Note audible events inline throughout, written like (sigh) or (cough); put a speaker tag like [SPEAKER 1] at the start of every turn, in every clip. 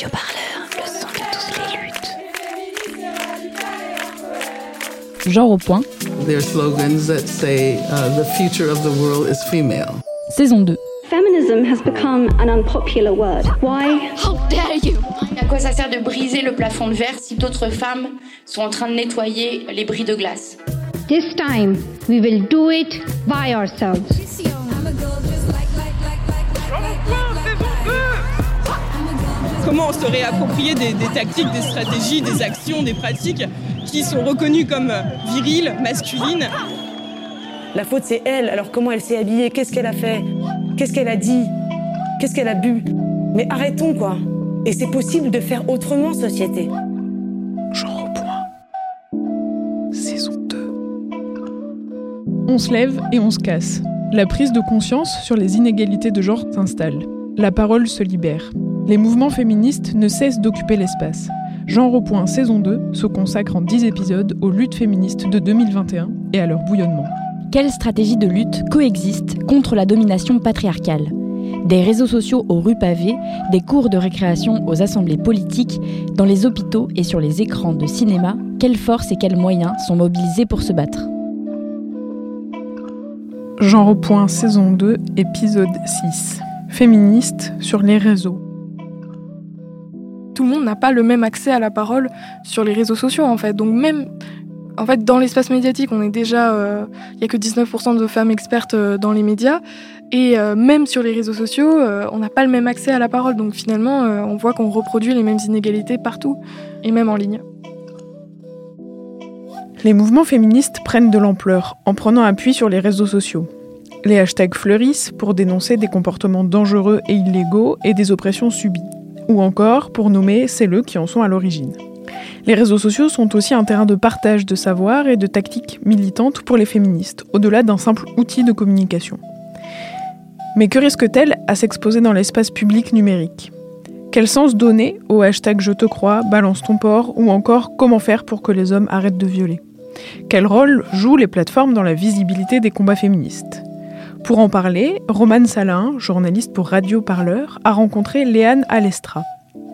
[SPEAKER 1] Radio Parleur, le son de toutes les luttes.
[SPEAKER 2] Genre au point,
[SPEAKER 3] There are slogans that say uh, the future of the world is female.
[SPEAKER 2] saison 2.
[SPEAKER 4] Feminism has become an unpopular word. Why?
[SPEAKER 5] À quoi ça sert de briser le plafond de verre si d'autres femmes sont en train de nettoyer les bris de glace?
[SPEAKER 6] This time, we will do it by ourselves.
[SPEAKER 7] Comment on se réapproprier des, des tactiques, des stratégies, des actions, des pratiques qui sont reconnues comme viriles, masculines.
[SPEAKER 8] La faute, c'est elle. Alors comment elle s'est habillée? Qu'est-ce qu'elle a fait? Qu'est-ce qu'elle a dit? Qu'est-ce qu'elle a bu? Mais arrêtons, quoi. Et c'est possible de faire autrement, société.
[SPEAKER 9] Genre au point. Saison 2.
[SPEAKER 10] On se lève et on se casse. La prise de conscience sur les inégalités de genre s'installe. La parole se libère. Les mouvements féministes ne cessent d'occuper l'espace. Genre au point saison 2 se consacre en 10 épisodes aux luttes féministes de 2021 et à leur bouillonnement.
[SPEAKER 2] Quelles stratégies de lutte coexistent contre la domination patriarcale? Des réseaux sociaux aux rues pavées, des cours de récréation aux assemblées politiques, dans les hôpitaux et sur les écrans de cinéma, quelles forces et quels moyens sont mobilisés pour se battre?
[SPEAKER 10] Genre au point saison 2 épisode 6. Féministes sur les réseaux.
[SPEAKER 11] Tout le monde n'a pas le même accès à la parole sur les réseaux sociaux en fait. Donc même en fait dans l'espace médiatique, on est déjà euh, il y a que 19% de femmes expertes euh, dans les médias et euh, même sur les réseaux sociaux, on n'a pas le même accès à la parole. Donc finalement, on voit qu'on reproduit les mêmes inégalités partout et même en ligne.
[SPEAKER 10] Les mouvements féministes prennent de l'ampleur en prenant appui sur les réseaux sociaux. Les hashtags fleurissent pour dénoncer des comportements dangereux et illégaux et des oppressions subies. Ou encore pour nommer celles qui en sont à l'origine. Les réseaux sociaux sont aussi un terrain de partage de savoir et de tactiques militantes pour les féministes, au-delà d'un simple outil de communication. Mais que risque-t-elle à s'exposer dans l'espace public numérique? Quel sens donner au hashtag je te crois, balance ton port ou encore comment faire pour que les hommes arrêtent de violer? Quel rôle jouent les plateformes dans la visibilité des combats féministes? Pour en parler, Romane Salin, journaliste pour Radio Parleur, a rencontré Léane Alestra.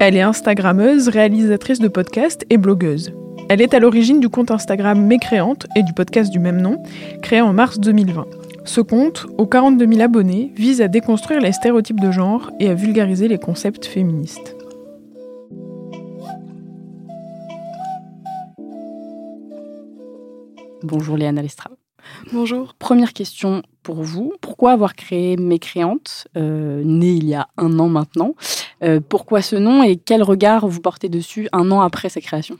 [SPEAKER 10] Elle est Instagrammeuse, réalisatrice de podcasts et blogueuse. Elle est à l'origine du compte Instagram Mécréante et du podcast du même nom, créé en mars 2020. Ce compte, aux 42 000 abonnés, vise à déconstruire les stéréotypes de genre et à vulgariser les concepts féministes.
[SPEAKER 2] Bonjour Léana Lestra.
[SPEAKER 11] Bonjour.
[SPEAKER 2] Première question pour vous. Pourquoi avoir créé Mécréante, euh, née il y a un an maintenant Euh, Pourquoi ce nom et quel regard vous portez dessus un an après sa création?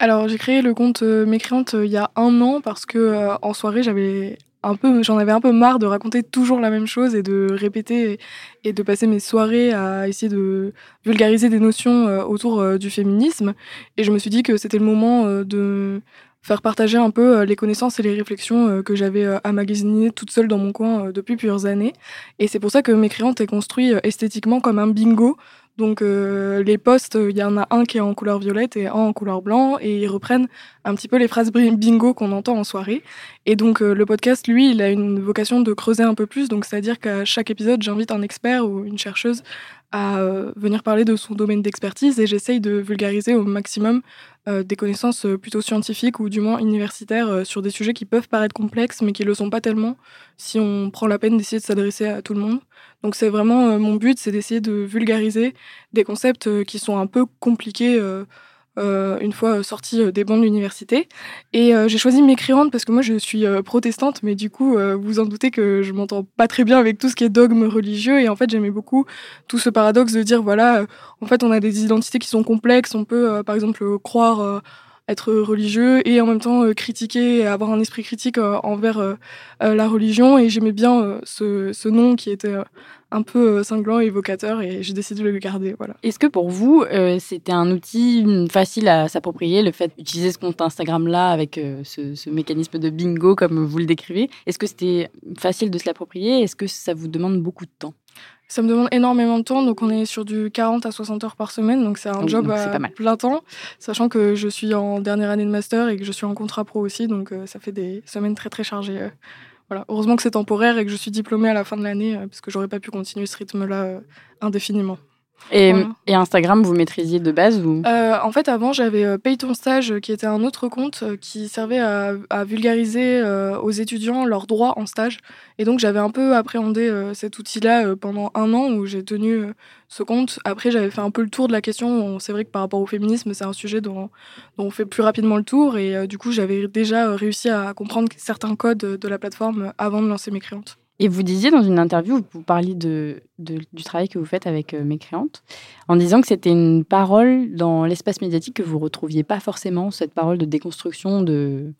[SPEAKER 11] Alors j'ai créé le compte euh, Mécréante il y a un an parce que en soirée j'avais un peu, j'en avais un peu marre de raconter toujours la même chose et de répéter et, de passer mes soirées à essayer de vulgariser des notions autour du féminisme. Et je me suis dit que c'était le moment de faire partager un peu euh, les connaissances et les réflexions euh, que j'avais euh, emmagasinées toute seule dans mon coin depuis plusieurs années. Et c'est pour ça que Mécréante est construit esthétiquement comme un bingo. Donc euh, les posts, il y en a un qui est en couleur violette et un en couleur blanc, et ils reprennent un petit peu les phrases bingo qu'on entend en soirée. Et donc le podcast, lui, il a une vocation de creuser un peu plus, donc c'est-à-dire qu'à chaque épisode, j'invite un expert ou une chercheuse à euh, venir parler de son domaine d'expertise, et j'essaye de vulgariser au maximum euh, des connaissances euh, plutôt scientifiques ou du moins universitaires sur des sujets qui peuvent paraître complexes, mais qui le sont pas tellement si on prend la peine d'essayer de s'adresser à tout le monde. Donc c'est vraiment mon but, c'est d'essayer de vulgariser des concepts qui sont un peu compliqués euh, une fois euh, sortis euh, des bancs de l'université. Et euh, j'ai choisi Mécréante parce que moi je suis euh, protestante, mais du coup vous en doutez que je m'entends pas très bien avec tout ce qui est dogme religieux. Et en fait j'aimais beaucoup tout ce paradoxe de dire voilà, en fait on a des identités qui sont complexes, on peut par exemple croire être religieux et en même temps euh, critiquer avoir un esprit critique euh, envers euh, la religion. Et j'aimais bien ce, ce nom qui était un peu cinglant et évocateur et j'ai décidé de le garder voilà.
[SPEAKER 2] Est-ce que pour vous, c'était un outil facile à s'approprier, le fait d'utiliser ce compte Instagram-là avec ce, ce mécanisme de bingo comme vous le décrivez? Est-ce que c'était facile de se l'approprier? Est-ce que ça vous demande beaucoup de temps?
[SPEAKER 11] Ça me demande énormément de temps, donc on est sur du 40 à 60 heures par semaine, donc c'est un job à
[SPEAKER 2] pas mal.
[SPEAKER 11] plein temps, sachant que je suis en dernière année de master et que je suis en contrat pro aussi, donc euh, ça fait des semaines très très chargées. euh. Voilà. Heureusement que c'est temporaire et que je suis diplômée à la fin de l'année, euh, parce que j'aurais pas pu continuer ce rythme-là euh, indéfiniment.
[SPEAKER 2] Et, et, Instagram, vous maîtrisiez de base ou?
[SPEAKER 11] Euh, En fait, avant, j'avais euh, Paye ton stage, qui était un autre compte euh, qui servait à, à vulgariser euh, aux étudiants leurs droits en stage. Et donc, j'avais un peu appréhendé euh, cet outil-là euh, pendant un an où j'ai tenu ce compte. Après, j'avais fait un peu le tour de la question. C'est vrai que par rapport au féminisme, c'est un sujet dont, dont, on fait plus rapidement le tour. Et du coup, j'avais déjà réussi à comprendre certains codes de la plateforme avant de lancer mes créantes.
[SPEAKER 2] Et vous disiez dans une interview, vous parliez de, de du travail que vous faites avec euh, mes créantes, en disant que c'était une parole dans l'espace médiatique que vous retrouviez pas forcément, cette parole de déconstruction de,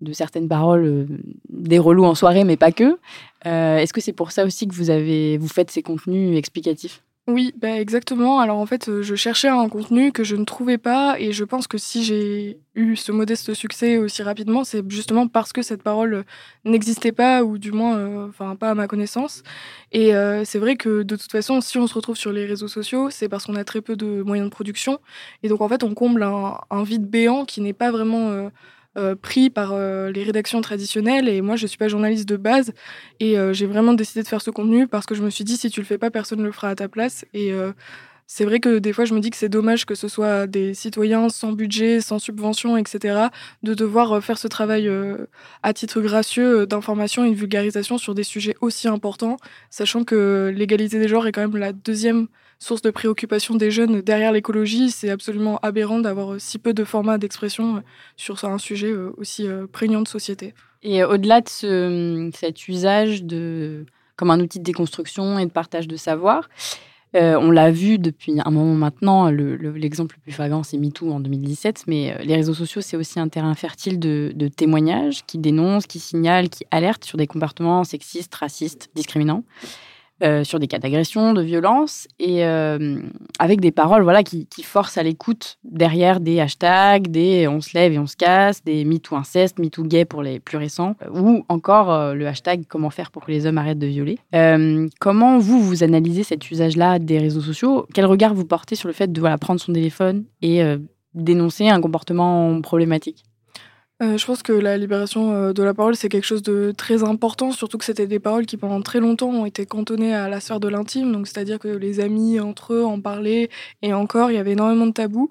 [SPEAKER 2] de certaines paroles, euh, des relous en soirée, mais pas que. Euh, Est-ce que c'est pour ça aussi que vous, avez, vous faites ces contenus explicatifs?
[SPEAKER 11] Oui, bah exactement. Alors en fait, je cherchais un contenu que je ne trouvais pas et je pense que si j'ai eu ce modeste succès aussi rapidement, c'est justement parce que cette parole n'existait pas ou du moins, euh, pas à ma connaissance. Et euh, c'est vrai que de toute façon, si on se retrouve sur les réseaux sociaux, c'est parce qu'on a très peu de moyens de production et donc en fait, on comble un, vide béant qui n'est pas vraiment euh, euh, pris par euh, les rédactions traditionnelles et moi je suis pas journaliste de base et euh, j'ai vraiment décidé de faire ce contenu parce que je me suis dit si tu le fais pas personne le fera à ta place et c'est vrai que des fois je me dis que c'est dommage que ce soit des citoyens sans budget, sans subvention, etc. de devoir faire ce travail à titre gracieux d'information et de vulgarisation sur des sujets aussi importants, sachant que l'égalité des genres est quand même la deuxième source de préoccupation des jeunes derrière l'écologie. C'est absolument aberrant d'avoir si peu de formats d'expression sur un sujet aussi prégnant de société.
[SPEAKER 2] Et au-delà de ce, cet usage de, comme un outil de déconstruction et de partage de savoir, euh, on l'a vu depuis un moment maintenant, l'exemple le, plus flagrant, c'est MeToo en 2017, mais les réseaux sociaux, c'est aussi un terrain fertile de, témoignages qui dénoncent, qui signalent, qui alertent sur des comportements sexistes, racistes, discriminants. Euh, sur des cas d'agression, de violence, et euh, avec des paroles voilà, qui, forcent à l'écoute derrière des hashtags, des on se lève et on se casse, des MeToo inceste, MeToo gay pour les plus récents, ou encore euh, le hashtag comment faire pour que les hommes arrêtent de violer. Comment vous, vous analysez cet usage-là des réseaux sociaux? Quel regard vous portez sur le fait de prendre son téléphone et dénoncer un comportement problématique?
[SPEAKER 11] Euh, je pense que la libération euh, de la parole, c'est quelque chose de très important, surtout que c'était des paroles qui, pendant très longtemps, ont été cantonnées à la sphère de l'intime. Donc, c'est-à-dire que les amis entre eux en parlaient, et encore, il y avait énormément de tabous.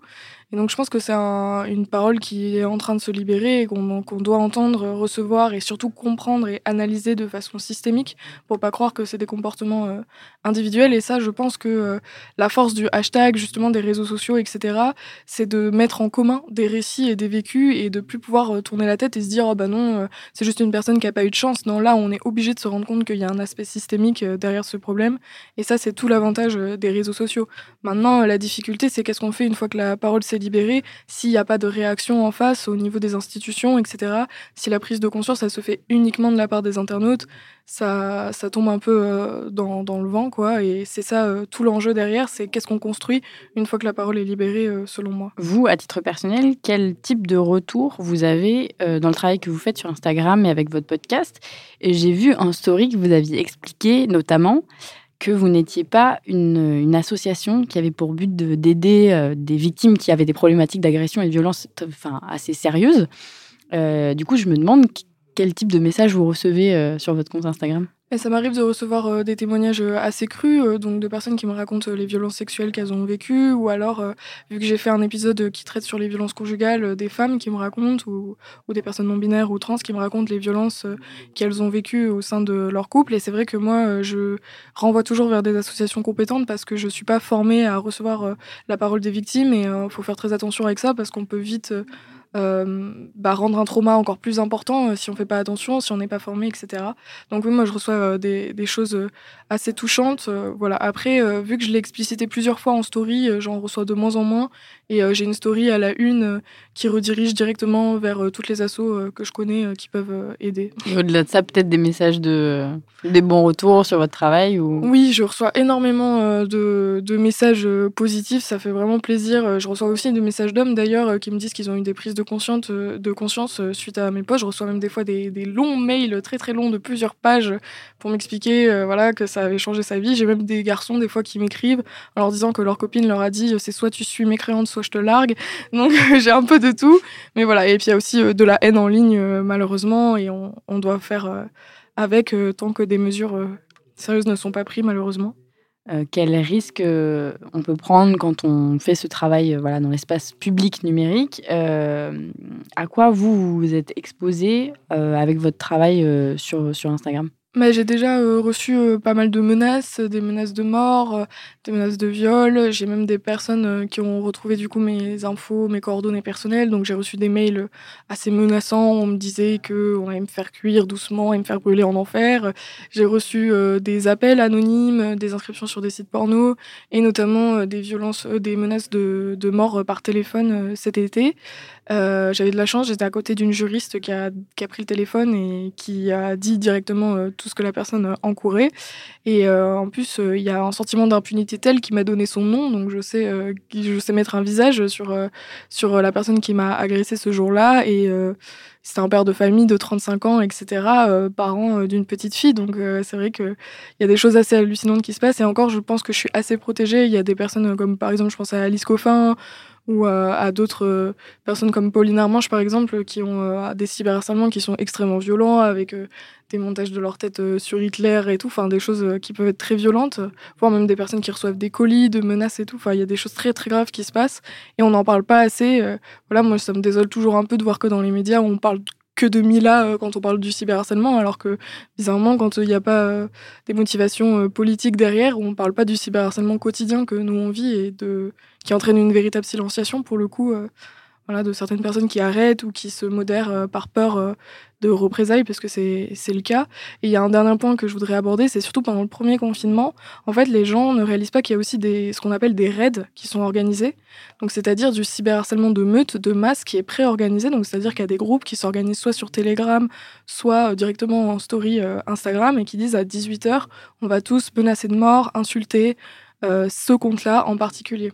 [SPEAKER 11] Et donc je pense que c'est un, une parole qui est en train de se libérer et qu'on qu doit entendre, recevoir et surtout comprendre et analyser de façon systémique pour pas croire que c'est des comportements euh, individuels. Et ça, je pense que euh, la force du hashtag, justement des réseaux sociaux, etc., c'est de mettre en commun des récits et des vécus et de plus pouvoir euh, tourner la tête et se dire oh bah non, c'est juste une personne qui a pas eu de chance. Non, là, on est obligé de se rendre compte qu'il y a un aspect systémique derrière ce problème. Et ça, c'est tout l'avantage des réseaux sociaux. Maintenant, la difficulté, c'est qu'est-ce qu'on fait une fois que la parole s'est libérée, s'il n'y a pas de réaction en face au niveau des institutions, etc. Si la prise de conscience, elle se fait uniquement de la part des internautes, ça, ça tombe un peu euh, dans, dans, le vent, quoi. Et c'est ça euh, tout l'enjeu derrière, c'est qu'est-ce qu'on construit une fois que la parole est libérée, euh, selon moi.
[SPEAKER 2] Vous, à titre personnel, quel type de retour vous avez dans le travail que vous faites sur Instagram et avec votre podcast? J'ai vu un story que vous aviez expliqué, notamment que vous n'étiez pas une, association qui avait pour but d'aider euh, des victimes qui avaient des problématiques d'agression et de violence enfin, assez sérieuses. Euh, du coup, je me demande quel type de message vous recevez euh, sur votre compte Instagram?
[SPEAKER 11] Et ça m'arrive de recevoir euh, des témoignages euh, assez crus, euh, donc de personnes qui me racontent les violences sexuelles qu'elles ont vécues, ou alors, vu que j'ai fait un épisode qui traite sur les violences conjugales, des femmes qui me racontent, ou, des personnes non binaires ou trans qui me racontent les violences qu'elles ont vécues au sein de leur couple. Et c'est vrai que moi, je renvoie toujours vers des associations compétentes parce que je suis pas formée à recevoir la parole des victimes, et il faut faire très attention avec ça parce qu'on peut vite bah, rendre un trauma encore plus important euh, si on fait pas attention, si on n'est pas formé, etc. Donc oui, moi je reçois euh, des, des, choses euh, assez touchantes. Euh, voilà. Après, euh, vu que je l'ai explicité plusieurs fois en story, j'en reçois de moins en moins. Et j'ai une story à la une qui redirige directement vers toutes les assos que je connais qui peuvent aider.
[SPEAKER 2] Et au-delà de ça, peut-être des messages de des bons retours sur votre travail ou?
[SPEAKER 11] Oui, je reçois énormément de, de messages positifs. Ça fait vraiment plaisir. Je reçois aussi des messages d'hommes d'ailleurs qui me disent qu'ils ont eu des prises de conscience, de conscience suite à mes posts. Je reçois même des fois des, des longs mails très très longs de plusieurs pages pour m'expliquer euh, voilà que ça avait changé sa vie. J'ai même des garçons des fois qui m'écrivent en leur disant que leur copine leur a dit c'est soit tu suis mécréante, soit je te largue. Donc (laughs) j'ai un peu de tout. Mais voilà, et puis il y a aussi euh, de la haine en ligne euh, malheureusement et on, doit faire avec tant que des mesures sérieuses ne sont pas prises malheureusement.
[SPEAKER 2] euh, quels risques euh, on peut prendre quand on fait ce travail euh, voilà, dans l'espace public numérique. à quoi vous vous êtes exposé avec votre travail sur, sur Instagram?
[SPEAKER 11] Mais j'ai déjà euh, reçu euh, pas mal de menaces, des menaces de mort, euh, des menaces de viol. J'ai même des personnes qui ont retrouvé du coup mes infos, mes coordonnées personnelles. Donc j'ai reçu des mails assez menaçants. On me disait que on allait me faire cuire doucement et me faire brûler en enfer. J'ai reçu des appels anonymes, des inscriptions sur des sites porno et notamment des violences, des menaces de mort par téléphone cet été. Euh, j'avais de la chance, j'étais à côté d'une juriste qui a, pris le téléphone et qui a dit directement euh, tout ce que la personne euh, encourait. Et en plus, il y a un sentiment d'impunité tel qui m'a donné son nom, donc je sais, je sais mettre un visage sur, sur la personne qui m'a agressé ce jour-là. Et c'était un père de famille de 35 ans, etc., parent d'une petite fille. Donc c'est vrai qu'il y a des choses assez hallucinantes qui se passent. Et encore, je pense que je suis assez protégée. Il y a des personnes comme par exemple, je pense à Alice Coffin ou à, d'autres euh, personnes comme Pauline Armange, par exemple, qui ont euh, des cyberharcèlements qui sont extrêmement violents, avec euh, des montages de leur tête sur Hitler et tout, enfin des choses qui peuvent être très violentes, voire même des personnes qui reçoivent des colis, de menaces et tout. Enfin, il y a des choses très très graves qui se passent et on n'en parle pas assez. voilà, moi ça me désole toujours un peu de voir que dans les médias on parle que de Mila euh, quand on parle du cyberharcèlement, alors que bizarrement, quand il n'y a pas euh, des motivations euh, politiques derrière, on ne parle pas du cyberharcèlement quotidien que nous on vit et qui entraîne une véritable silenciation pour le coup voilà, de certaines personnes qui arrêtent ou qui se modèrent euh, par peur euh, de représailles, parce que c'est le cas. Et il y a un dernier point que je voudrais aborder, c'est surtout pendant le premier confinement, en fait, les gens ne réalisent pas qu'il y a aussi des, ce qu'on appelle des raids qui sont organisés. Donc, c'est-à-dire du cyberharcèlement de meute, de masse qui est pré-organisé. Donc, c'est-à-dire qu'il y a des groupes qui s'organisent soit sur Telegram, soit euh, directement en story Instagram et qui disent à 18h, on va tous menacer de mort, insulter ce compte-là en particulier.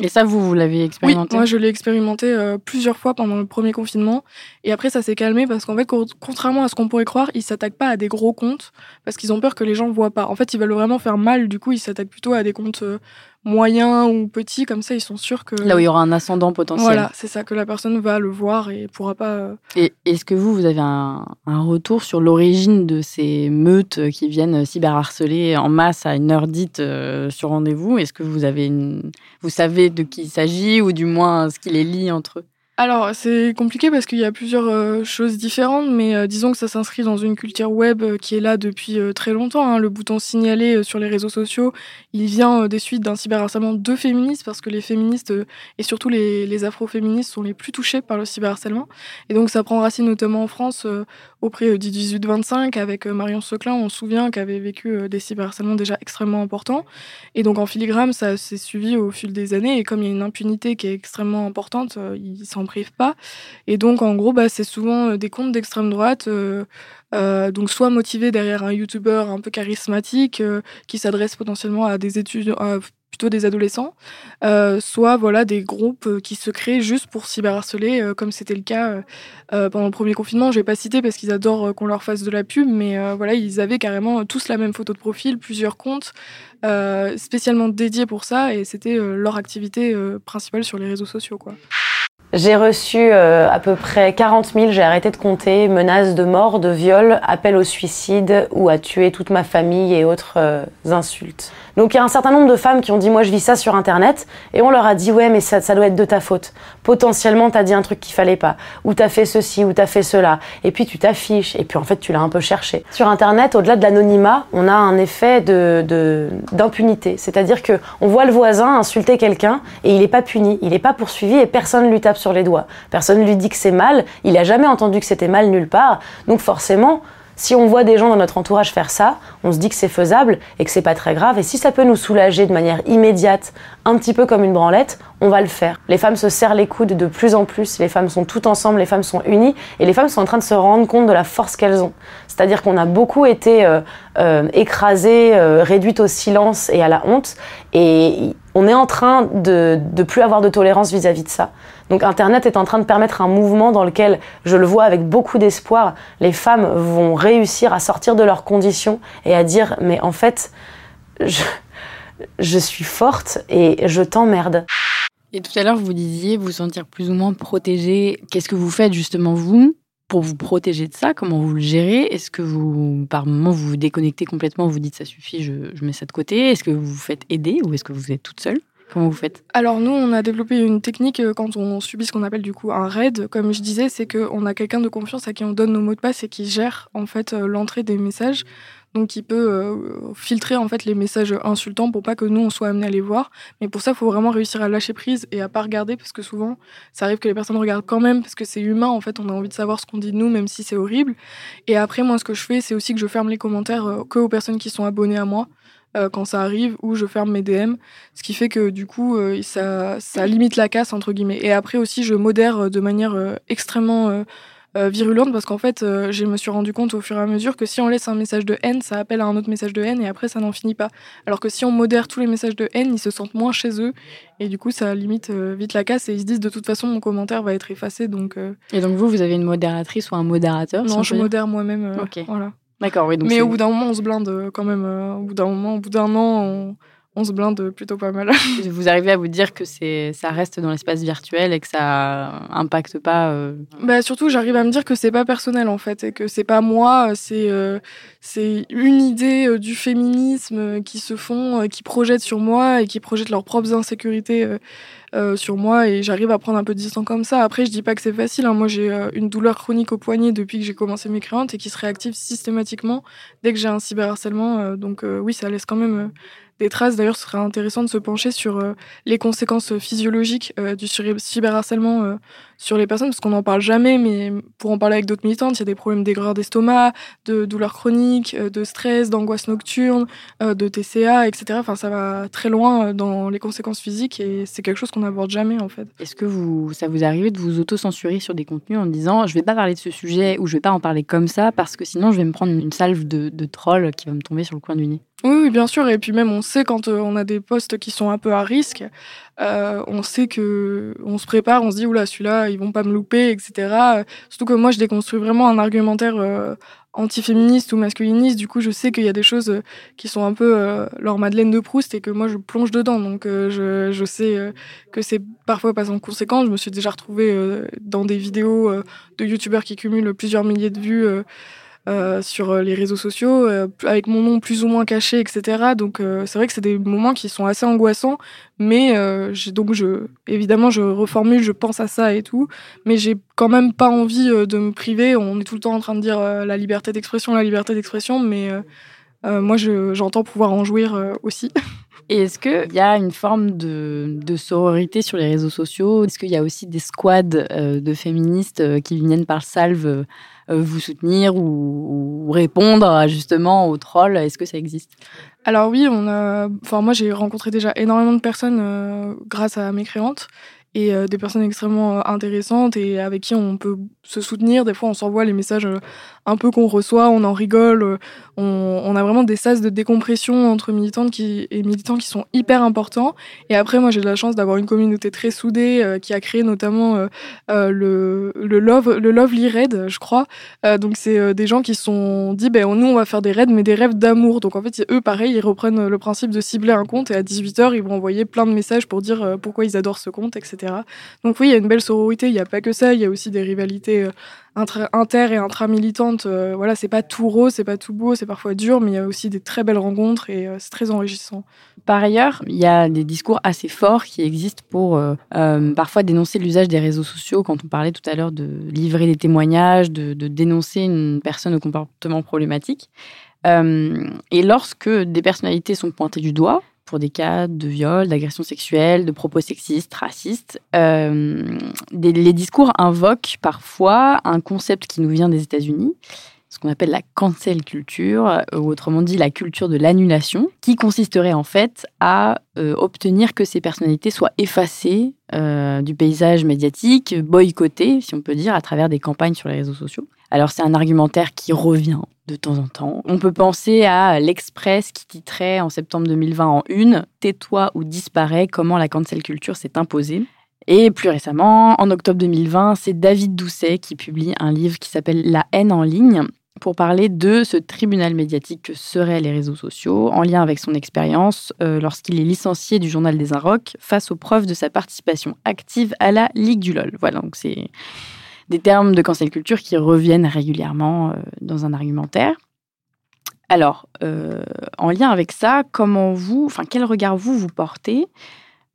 [SPEAKER 2] Et ça, vous, vous l'avez expérimenté
[SPEAKER 11] Oui, moi, je l'ai expérimenté euh, plusieurs fois pendant le premier confinement. Et après, ça s'est calmé parce qu'en fait, contrairement à ce qu'on pourrait croire, ils s'attaquent pas à des gros comptes parce qu'ils ont peur que les gens voient pas. En fait, ils veulent vraiment faire mal. Du coup, ils s'attaquent plutôt à des comptes euh, moyen ou petit, comme ça, ils sont sûrs que.
[SPEAKER 2] Là où il y aura un ascendant potentiel.
[SPEAKER 11] Voilà, c'est ça, que la personne va le voir et pourra pas. Euh,
[SPEAKER 2] et est-ce que vous, vous avez un, retour sur l'origine de ces meutes qui viennent cyberharceler en masse à une heure dite euh, sur rendez-vous? Est-ce que vous avez une... Vous savez de qui il s'agit ou du moins ce qui les lie entre eux?
[SPEAKER 11] Alors, c'est compliqué parce qu'il y a plusieurs euh, choses différentes, mais euh, disons que ça s'inscrit dans une culture web euh, qui est là depuis très longtemps. Hein. Le bouton signaler sur les réseaux sociaux, il vient des suites d'un cyberharcèlement de féministes, parce que les féministes et surtout les, les afroféministes sont les plus touchés par le cyberharcèlement. Et donc, ça prend racine notamment en France auprès du 18-25 avec Marion Seclin. On se souvient qu'avait vécu des cyberharcèlements déjà extrêmement importants. Et donc, en filigrane, ça s'est suivi au fil des années. Et comme il y a une impunité qui est extrêmement importante, il s'en pas. Et donc, en gros, bah, c'est souvent euh, des comptes d'extrême droite, euh, euh, donc soit motivés derrière un YouTuber un peu charismatique qui s'adresse potentiellement à des étudiants, plutôt des adolescents, soit voilà des groupes qui se créent juste pour cyberharceler, comme c'était le cas pendant le premier confinement. Je vais pas citer parce qu'ils adorent qu'on leur fasse de la pub, mais voilà, ils avaient carrément tous la même photo de profil, plusieurs comptes spécialement dédiés pour ça, et c'était leur activité principale sur les réseaux sociaux, quoi.
[SPEAKER 12] J'ai reçu euh, à peu près 40 000, j'ai arrêté de compter, menaces de mort, de viol, appels au suicide ou à tuer toute ma famille et autres euh, insultes. Donc il y a un certain nombre de femmes qui ont dit moi je vis ça sur internet et on leur a dit ouais mais ça, ça doit être de ta faute. Potentiellement t'as dit un truc qu'il fallait pas ou t'as fait ceci ou t'as fait cela et puis tu t'affiches et puis en fait tu l'as un peu cherché. Sur internet au-delà de l'anonymat on a un effet de d'impunité, c'est-à-dire que on voit le voisin insulter quelqu'un et il est pas puni, il est pas poursuivi et personne lui tape sur les doigts. Personne lui dit que c'est mal, il a jamais entendu que c'était mal nulle part. Donc forcément, si on voit des gens dans notre entourage faire ça, on se dit que c'est faisable et que c'est pas très grave. Et si ça peut nous soulager de manière immédiate, un petit peu comme une branlette, on va le faire. Les femmes se serrent les coudes de plus en plus, les femmes sont toutes ensemble, les femmes sont unies et les femmes sont en train de se rendre compte de la force qu'elles ont. C'est-à-dire qu'on a beaucoup été euh, euh, écrasées, euh, réduites au silence et à la honte et on est en train de ne plus avoir de tolérance vis-à-vis de ça. Donc Internet est en train de permettre un mouvement dans lequel, je le vois avec beaucoup d'espoir, les femmes vont réussir à sortir de leurs conditions et à dire mais en fait, je, je suis forte et je t'emmerde.
[SPEAKER 2] Et tout à l'heure, vous disiez vous sentir plus ou moins protégée. Qu'est-ce que vous faites justement vous? Pour vous protéger de ça, comment vous le gérez? Est-ce que vous, par moment, vous vous déconnectez complètement, vous dites ça suffit, je, je mets ça de côté? Est-ce que vous vous faites aider ou est-ce que vous êtes toute seule? Comment vous faites?
[SPEAKER 11] Alors nous, on a développé une technique euh, quand on subit ce qu'on appelle du coup un raid. Comme je disais, c'est qu'on a quelqu'un de confiance à qui on donne nos mots de passe et qui gère en fait euh, l'entrée des messages. Donc il peut euh, filtrer en fait les messages insultants pour pas que nous on soit amenés à les voir. Mais pour ça, il faut vraiment réussir à lâcher prise et à pas regarder parce que souvent, ça arrive que les personnes regardent quand même parce que c'est humain. En fait, on a envie de savoir ce qu'on dit de nous, même si c'est horrible. Et après, moi, ce que je fais, c'est aussi que je ferme les commentaires que aux personnes qui sont abonnées à moi. Euh, quand ça arrive ou je ferme mes DM, ce qui fait que du coup euh, ça, ça, limite la casse entre guillemets. Et après aussi je modère euh, de manière extrêmement virulente parce qu'en fait je me suis rendu compte au fur et à mesure que si on laisse un message de haine, ça appelle à un autre message de haine et après ça n'en finit pas. Alors que si on modère tous les messages de haine, ils se sentent moins chez eux et du coup ça limite vite la casse et ils se disent de toute façon mon commentaire va être effacé donc.
[SPEAKER 2] Et donc vous vous avez une modératrice ou un modérateur
[SPEAKER 11] Non, je modère moi-même. ok. Voilà.
[SPEAKER 2] D'accord, oui. Donc
[SPEAKER 11] Mais au bout d'un moment, on se blinde euh, quand même. Euh, au bout d'un moment, au bout d'un an, on, on, se blinde plutôt pas mal. (laughs)
[SPEAKER 2] vous arrivez à vous dire que c'est, ça reste dans l'espace virtuel et que ça impacte pas. Euh...
[SPEAKER 11] Bah, surtout, j'arrive à me dire que c'est pas personnel en fait et que c'est pas moi, c'est euh, c'est une idée du féminisme qui se font, qui projettent sur moi et qui projettent leurs propres insécurités euh, sur moi et j'arrive à prendre un peu de distance comme ça. Après, je dis pas que c'est facile. Hein. Moi, j'ai euh, une douleur chronique au poignet depuis que j'ai commencé mes créantes et qui se réactive systématiquement dès que j'ai un cyberharcèlement. Euh, donc oui, ça laisse quand même des traces. D'ailleurs, ce serait intéressant de se pencher sur les conséquences physiologiques du cyberharcèlement sur les personnes, parce qu'on n'en parle jamais, mais pour en parler avec d'autres militantes, il y a des problèmes d'aigreur d'estomac, de douleurs chroniques, de stress, d'angoisse nocturne, de TCA, etc. Enfin, ça va très loin dans les conséquences physiques et c'est quelque chose qu'on n'aborde jamais en fait.
[SPEAKER 2] Est-ce que vous, ça vous arrive de vous auto-censurer sur des contenus en disant je vais pas parler de ce sujet ou je vais pas en parler comme ça parce que sinon je vais me prendre une salve de, de troll qui va me tomber sur le coin du nez?
[SPEAKER 11] Oui, oui, bien sûr. Et puis même, on sait quand euh, on a des postes qui sont un peu à risque, euh, on sait que on se prépare, on se dit oula, celui-là, ils vont pas me louper, etc. Surtout que moi, je déconstruis vraiment un argumentaire euh, antiféministe ou masculiniste. Du coup, je sais qu'il y a des choses euh, qui sont un peu euh, leur Madeleine de Proust et que moi, je plonge dedans. Donc, je, je, sais que c'est parfois pas sans conséquence. Je me suis déjà retrouvée dans des vidéos de youtubeurs qui cumulent plusieurs milliers de vues. Euh, sur les réseaux sociaux, euh, avec mon nom plus ou moins caché, etc. Donc euh, c'est vrai que c'est des moments qui sont assez angoissants, mais donc je, évidemment je reformule, je pense à ça et tout, mais j'ai quand même pas envie de me priver. On est tout le temps en train de dire la liberté d'expression, la liberté d'expression, mais moi j'entends pouvoir en jouir aussi. (laughs)
[SPEAKER 2] Et est-ce qu'il y a une forme de, de, sororité sur les réseaux sociaux? Est-ce qu'il y a aussi des squads de féministes qui viennent par salve euh, vous soutenir ou, répondre justement aux trolls Est-ce que ça existe?
[SPEAKER 11] Alors oui. Enfin, moi, j'ai rencontré déjà énormément de personnes euh, grâce à mes créantes et euh, des personnes extrêmement intéressantes et avec qui on peut se soutenir. Des fois, on s'envoie les messages un peu qu'on reçoit, on en rigole. Euh, on, a vraiment des sas de décompression entre militantes et militants qui sont hyper importants. Et après, moi, j'ai de la chance d'avoir une communauté très soudée euh, qui a créé notamment euh, le, le, Love, le Lovely Raid, je crois. donc, c'est des gens qui se sont dit, ben, nous, on va faire des raids, mais des rêves d'amour. Donc, en fait, eux, pareil, ils reprennent le principe de cibler un compte et à 18h, ils vont envoyer plein de messages pour dire pourquoi ils adorent ce compte, etc. Donc, oui, il y a une belle sororité. Il n'y a pas que ça. Il y a aussi des rivalités inter et intra-militantes, euh, voilà, c'est pas tout rose, c'est pas tout beau, c'est parfois dur, mais il y a aussi des très belles rencontres et euh, c'est très enrichissant.
[SPEAKER 2] Par ailleurs, il y a des discours assez forts qui existent pour euh, parfois dénoncer l'usage des réseaux sociaux, quand on parlait tout à l'heure de livrer des témoignages, de, dénoncer une personne au comportement problématique. et lorsque des personnalités sont pointées du doigt, pour des cas de viol, d'agression sexuelle, de propos sexistes, racistes. Euh, les discours invoquent parfois un concept qui nous vient des États-Unis, ce qu'on appelle la cancel culture, ou autrement dit la culture de l'annulation, qui consisterait en fait à euh, obtenir que ces personnalités soient effacées euh, du paysage médiatique, boycottées, si on peut dire, à travers des campagnes sur les réseaux sociaux. Alors c'est un argumentaire qui revient de temps en temps. On peut penser à l'Express qui titrait en septembre 2020 en une Tais-toi ou disparaît, comment la cancel culture s'est imposée? Et plus récemment, en octobre 2020, c'est David Doucet qui publie un livre qui s'appelle La haine en ligne pour parler de ce tribunal médiatique que seraient les réseaux sociaux en lien avec son expérience euh, lorsqu'il est licencié du journal des Inrocks face aux preuves de sa participation active à la Ligue du LOL. Voilà, donc c'est des termes de cancel culture qui reviennent régulièrement dans un argumentaire. Alors, en lien avec ça, comment vous, enfin, quel regard vous vous portez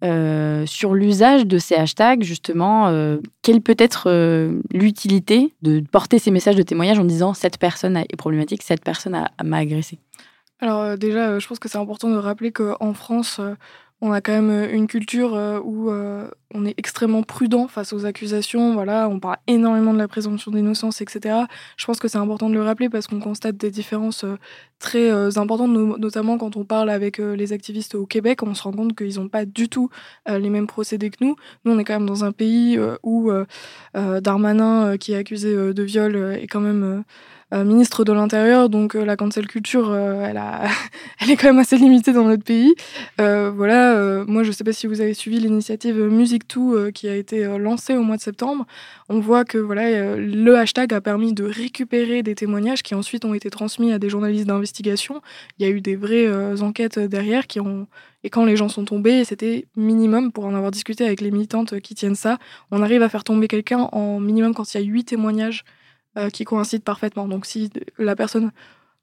[SPEAKER 2] euh, sur l'usage de ces hashtags, justement, euh, quelle peut être euh, l'utilité de porter ces messages de témoignage en disant cette personne est problématique, cette personne m'a agressé?
[SPEAKER 11] Alors déjà, je pense que c'est important de rappeler qu'en France, on a quand même euh, une culture euh, où euh, on est extrêmement prudent face aux accusations. Voilà, on parle énormément de la présomption d'innocence, etc. Je pense que c'est important de le rappeler parce qu'on constate des différences très importantes, notamment quand on parle avec les activistes au Québec. On se rend compte qu'ils n'ont pas du tout les mêmes procédés que nous. Nous, on est quand même dans un pays où Darmanin, qui est accusé de viol, est quand même ministre de l'Intérieur, donc euh, la cancel culture, euh, elle, (laughs) est quand même assez limitée dans notre pays. voilà, moi je sais pas si vous avez suivi l'initiative Music 2 qui a été lancée au mois de septembre. On voit que voilà, le hashtag a permis de récupérer des témoignages qui ensuite ont été transmis à des journalistes d'investigation. Il y a eu des vraies enquêtes derrière qui ont et quand les gens sont tombés, c'était minimum, pour en avoir discuté avec les militantes qui tiennent ça, on arrive à faire tomber quelqu'un en minimum quand il y a huit témoignages euh, qui coïncident parfaitement. Donc si la personne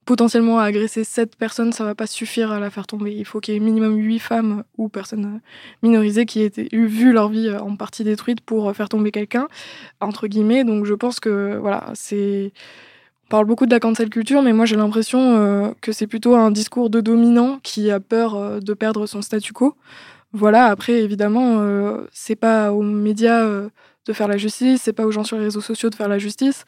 [SPEAKER 11] potentiellement a agressé sept personnes, ça va pas suffire à la faire tomber. Il faut qu'il y ait minimum huit femmes ou personnes minorisées qui aient vu leur vie euh, en partie détruite pour faire tomber quelqu'un, entre guillemets. Donc je pense que voilà, c'est on parle beaucoup de la cancel culture, mais moi j'ai l'impression euh, que c'est plutôt un discours de dominant qui a peur de perdre son statu quo. Voilà, après évidemment, c'est pas aux médias de faire la justice, c'est pas aux gens sur les réseaux sociaux de faire la justice.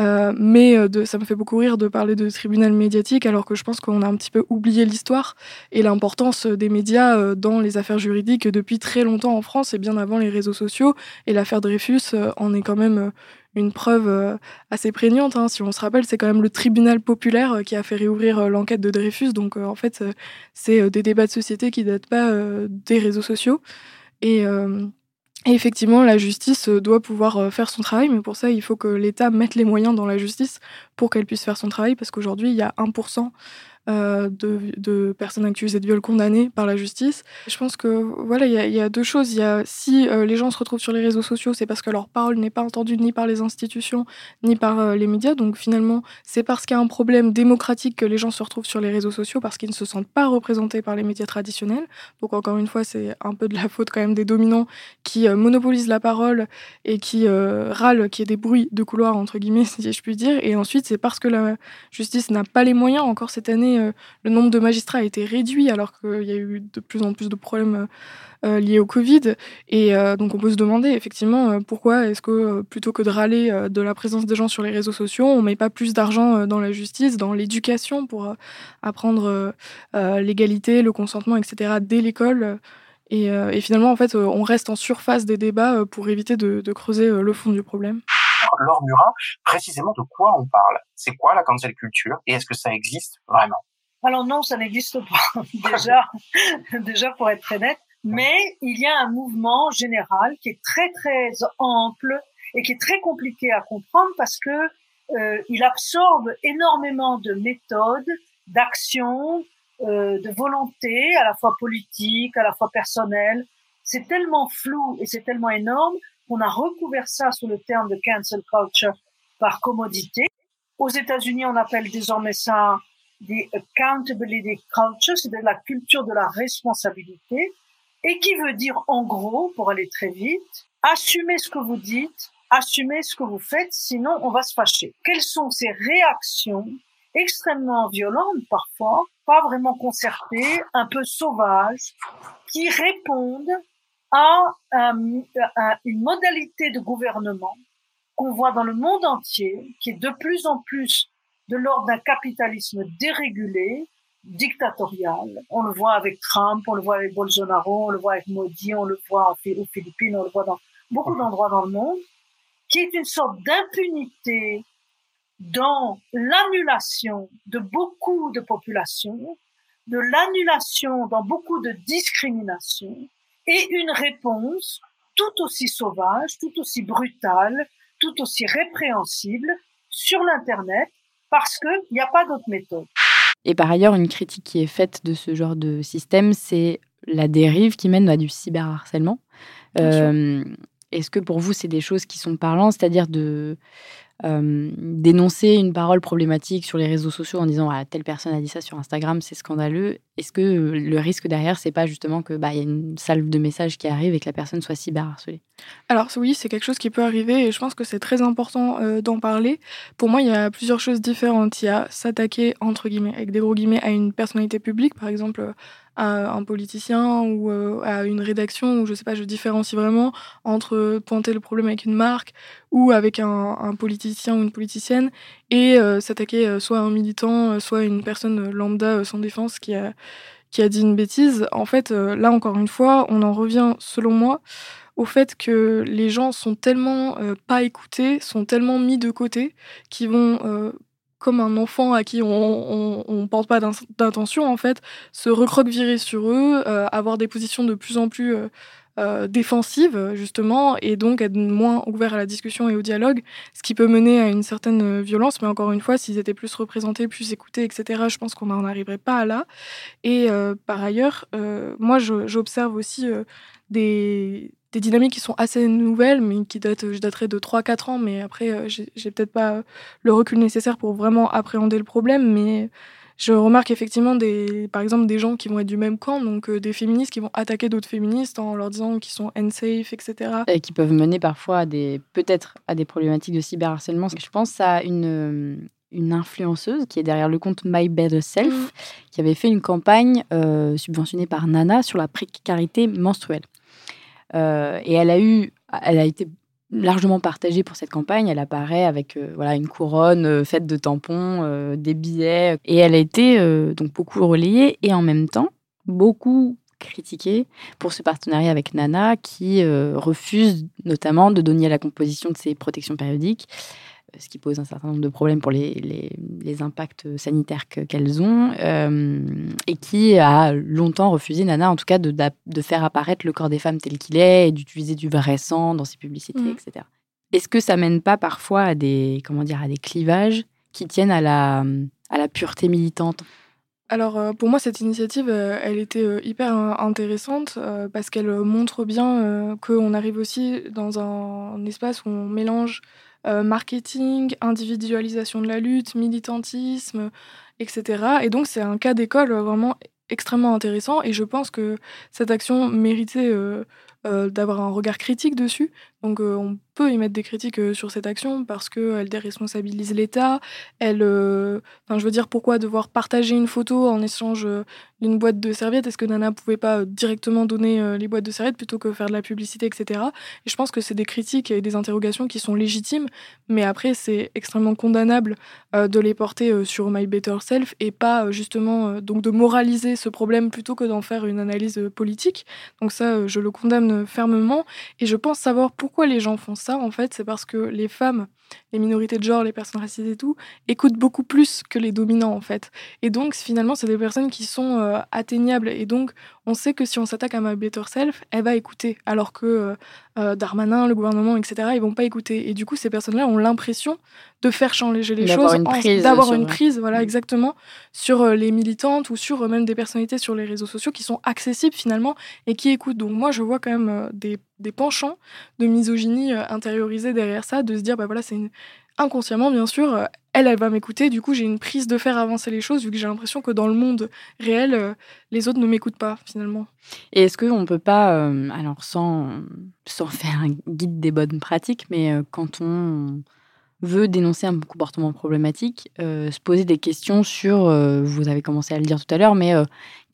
[SPEAKER 11] Euh, mais euh, de, ça me fait beaucoup rire de parler de tribunal médiatique alors que je pense qu'on a un petit peu oublié l'histoire et l'importance des médias euh, dans les affaires juridiques depuis très longtemps en France et bien avant les réseaux sociaux. Et l'affaire Dreyfus en est quand même une preuve assez prégnante. Hein. Si on se rappelle, c'est quand même le tribunal populaire qui a fait réouvrir l'enquête de Dreyfus. Donc en fait, c'est des débats de société qui datent pas des réseaux sociaux. Et et effectivement, la justice euh, doit pouvoir euh, faire son travail, mais pour ça, il faut que l'État mette les moyens dans la justice pour qu'elle puisse faire son travail, parce qu'aujourd'hui, il y a 1% euh, de, personnes accusées de viol condamnées par la justice. Je pense que voilà, il y, a deux choses. Il y a si euh, les gens se retrouvent sur les réseaux sociaux, c'est parce que leur parole n'est pas entendue ni par les institutions ni par euh, les médias. Donc finalement, c'est parce qu'il y a un problème démocratique que les gens se retrouvent sur les réseaux sociaux parce qu'ils ne se sentent pas représentés par les médias traditionnels. Donc encore une fois, c'est un peu de la faute quand même des dominants qui monopolisent la parole et qui râlent qu'il y ait des bruits de couloir entre guillemets, (laughs) si je puis dire. Et ensuite, c'est parce que la justice n'a pas les moyens encore cette année euh, le nombre de magistrats a été réduit alors qu'il y a eu de plus en plus de problèmes euh, liés au Covid. Et euh, donc on peut se demander effectivement pourquoi est-ce que plutôt que de râler de la présence des gens sur les réseaux sociaux, on met pas plus d'argent dans la justice, dans l'éducation pour apprendre l'égalité, le consentement, etc. dès l'école. Et, finalement, en fait, on reste en surface des débats pour éviter de creuser le fond du problème.
[SPEAKER 13] Laure Murat, précisément de quoi on parle? C'est quoi la cancel culture et est-ce que ça existe vraiment?
[SPEAKER 14] Alors non, ça n'existe pas. (laughs) déjà, (laughs) déjà pour être très net. Mais il y a un mouvement général qui est très très ample et qui est très compliqué à comprendre parce que euh, il absorbe énormément de méthodes, d'actions, euh, de volonté, à la fois politique, à la fois personnelle. C'est tellement flou et c'est tellement énorme on a recouvert ça sous le terme de cancel culture par commodité. Aux États-Unis, on appelle désormais ça des accountability culture, c'est de la culture de la responsabilité, et qui veut dire en gros, pour aller très vite, assumez ce que vous dites, assumez ce que vous faites, sinon on va se fâcher. Quelles sont ces réactions extrêmement violentes parfois, pas vraiment concertées, un peu sauvages, qui répondent à, une modalité de gouvernement qu'on voit dans le monde entier, qui est de plus en plus de l'ordre d'un capitalisme dérégulé, dictatorial. On le voit avec Trump, on le voit avec Bolsonaro, on le voit avec Modi, on le voit aux Philippines, on le voit dans beaucoup d'endroits dans le monde, qui est une sorte d'impunité dans l'annulation de beaucoup de populations, de l'annulation dans beaucoup de discriminations, et une réponse tout aussi sauvage, tout aussi brutale, tout aussi répréhensible sur l'Internet parce qu'il n'y a pas d'autre méthode.
[SPEAKER 2] Et par ailleurs, une critique qui est faite de ce genre de système, c'est la dérive qui mène à du cyberharcèlement. Euh, Est-ce que pour vous, c'est des choses qui sont parlantes, c'est-à-dire de euh, dénoncer une parole problématique sur les réseaux sociaux en disant ah, telle personne a dit ça sur Instagram, c'est scandaleux. Est-ce que le risque derrière, c'est pas justement que bah y a une salve de messages qui arrive et que la personne soit cyberharcelée?
[SPEAKER 11] Alors oui, c'est quelque chose qui peut arriver et je pense que c'est très important euh, d'en parler. Pour moi, il y a plusieurs choses différentes. Il y a s'attaquer entre guillemets avec des gros guillemets à une personnalité publique, par exemple à un politicien ou euh, à une rédaction où je sais pas, je différencie vraiment entre pointer le problème avec une marque ou avec un, politicien ou une politicienne et euh, s'attaquer euh, soit à un militant, soit à une personne lambda sans défense qui a, qui a dit une bêtise. En fait, là encore une fois, on en revient selon moi au fait que les gens sont tellement pas écoutés, sont tellement mis de côté, qu'ils vont comme un enfant à qui on ne porte pas d'intention, en fait, se recroquevirer sur eux, euh, avoir des positions de plus en plus euh, euh, défensives, justement, et donc être moins ouverts à la discussion et au dialogue, ce qui peut mener à une certaine violence. Mais encore une fois, s'ils étaient plus représentés, plus écoutés, etc., je pense qu'on n'en arriverait pas à là. Et par ailleurs, moi, j'observe aussi des, des dynamiques qui sont assez nouvelles, mais qui datent, je daterai de 3-4 ans, mais après, euh, j'ai peut-être pas le recul nécessaire pour vraiment appréhender le problème, mais je remarque effectivement, des, par exemple, des gens qui vont être du même camp, donc euh, des féministes qui vont attaquer d'autres féministes en leur disant qu'ils sont unsafe, etc.
[SPEAKER 2] Et qui peuvent mener parfois à des, peut-être à des problématiques de cyberharcèlement. Je pense à une, une influenceuse qui est derrière le compte My Better Self, mm. qui avait fait une campagne euh, subventionnée par Nana sur la précarité menstruelle. Euh, et elle a eu, elle a été largement partagée pour cette campagne. Elle apparaît avec euh, voilà une couronne euh, faite de tampons, des billets, et elle a été donc beaucoup relayée et en même temps beaucoup critiquée pour ce partenariat avec Nana qui refuse notamment de donner la composition de ses protections périodiques ce qui pose un certain nombre de problèmes pour les, les, impacts sanitaires qu'elles ont, euh, et qui a longtemps refusé, Nana, en tout cas, de, de, faire apparaître le corps des femmes tel qu'il est, et d'utiliser du vrai sang dans ses publicités, mmh. etc. Est-ce que ça mène pas parfois à des, comment dire, à des clivages qui tiennent à la, à la pureté militante?
[SPEAKER 11] Alors euh, pour moi cette initiative euh, elle était hyper intéressante parce qu'elle montre bien qu'on arrive aussi dans un espace où on mélange euh, marketing, individualisation de la lutte, militantisme, etc. Et donc c'est un cas d'école vraiment extrêmement intéressant et je pense que cette action méritait euh, euh, d'avoir un regard critique dessus. Donc on peut y mettre des critiques sur cette action parce qu'elle déresponsabilise l'État. Elle, enfin, je veux dire, pourquoi devoir partager une photo en échange d'une boîte de serviettes? Est-ce que Nana pouvait pas directement donner les boîtes de serviettes plutôt que faire de la publicité, etc. Et je pense que c'est des critiques et des interrogations qui sont légitimes, mais après c'est extrêmement condamnable de les porter sur My Better Self et pas justement donc de moraliser ce problème plutôt que d'en faire une analyse politique. Donc ça, je le condamne fermement et je pense savoir pourquoi les gens font ça ça, en fait, c'est parce que les femmes, les minorités de genre, les personnes racisées et tout, écoutent beaucoup plus que les dominants, en fait. Et donc, finalement, c'est des personnes qui sont euh, atteignables. Et donc, on sait que si on s'attaque à ma better self, elle va écouter. Alors que euh, euh, Darmanin, le gouvernement, etc., ils vont pas écouter. Et du coup, ces personnes-là ont l'impression de faire changer les choses, d'avoir une prise, voilà, mm. exactement, sur les militantes ou sur même des personnalités sur les réseaux sociaux qui sont accessibles finalement et qui écoutent. Donc moi, je vois quand même des des penchants de misogynie intériorisée derrière ça, de se dire, bah voilà, c'est inconsciemment, bien sûr, euh, elle, elle va m'écouter, du coup, j'ai une prise de faire avancer les choses, vu que j'ai l'impression que dans le monde réel, euh, les autres ne m'écoutent pas, finalement.
[SPEAKER 2] Et est-ce qu'on ne peut pas, alors sans, sans (laughs) faire un guide des bonnes pratiques, mais quand on veut dénoncer un comportement problématique, se poser des questions sur, vous avez commencé à le dire tout à l'heure, mais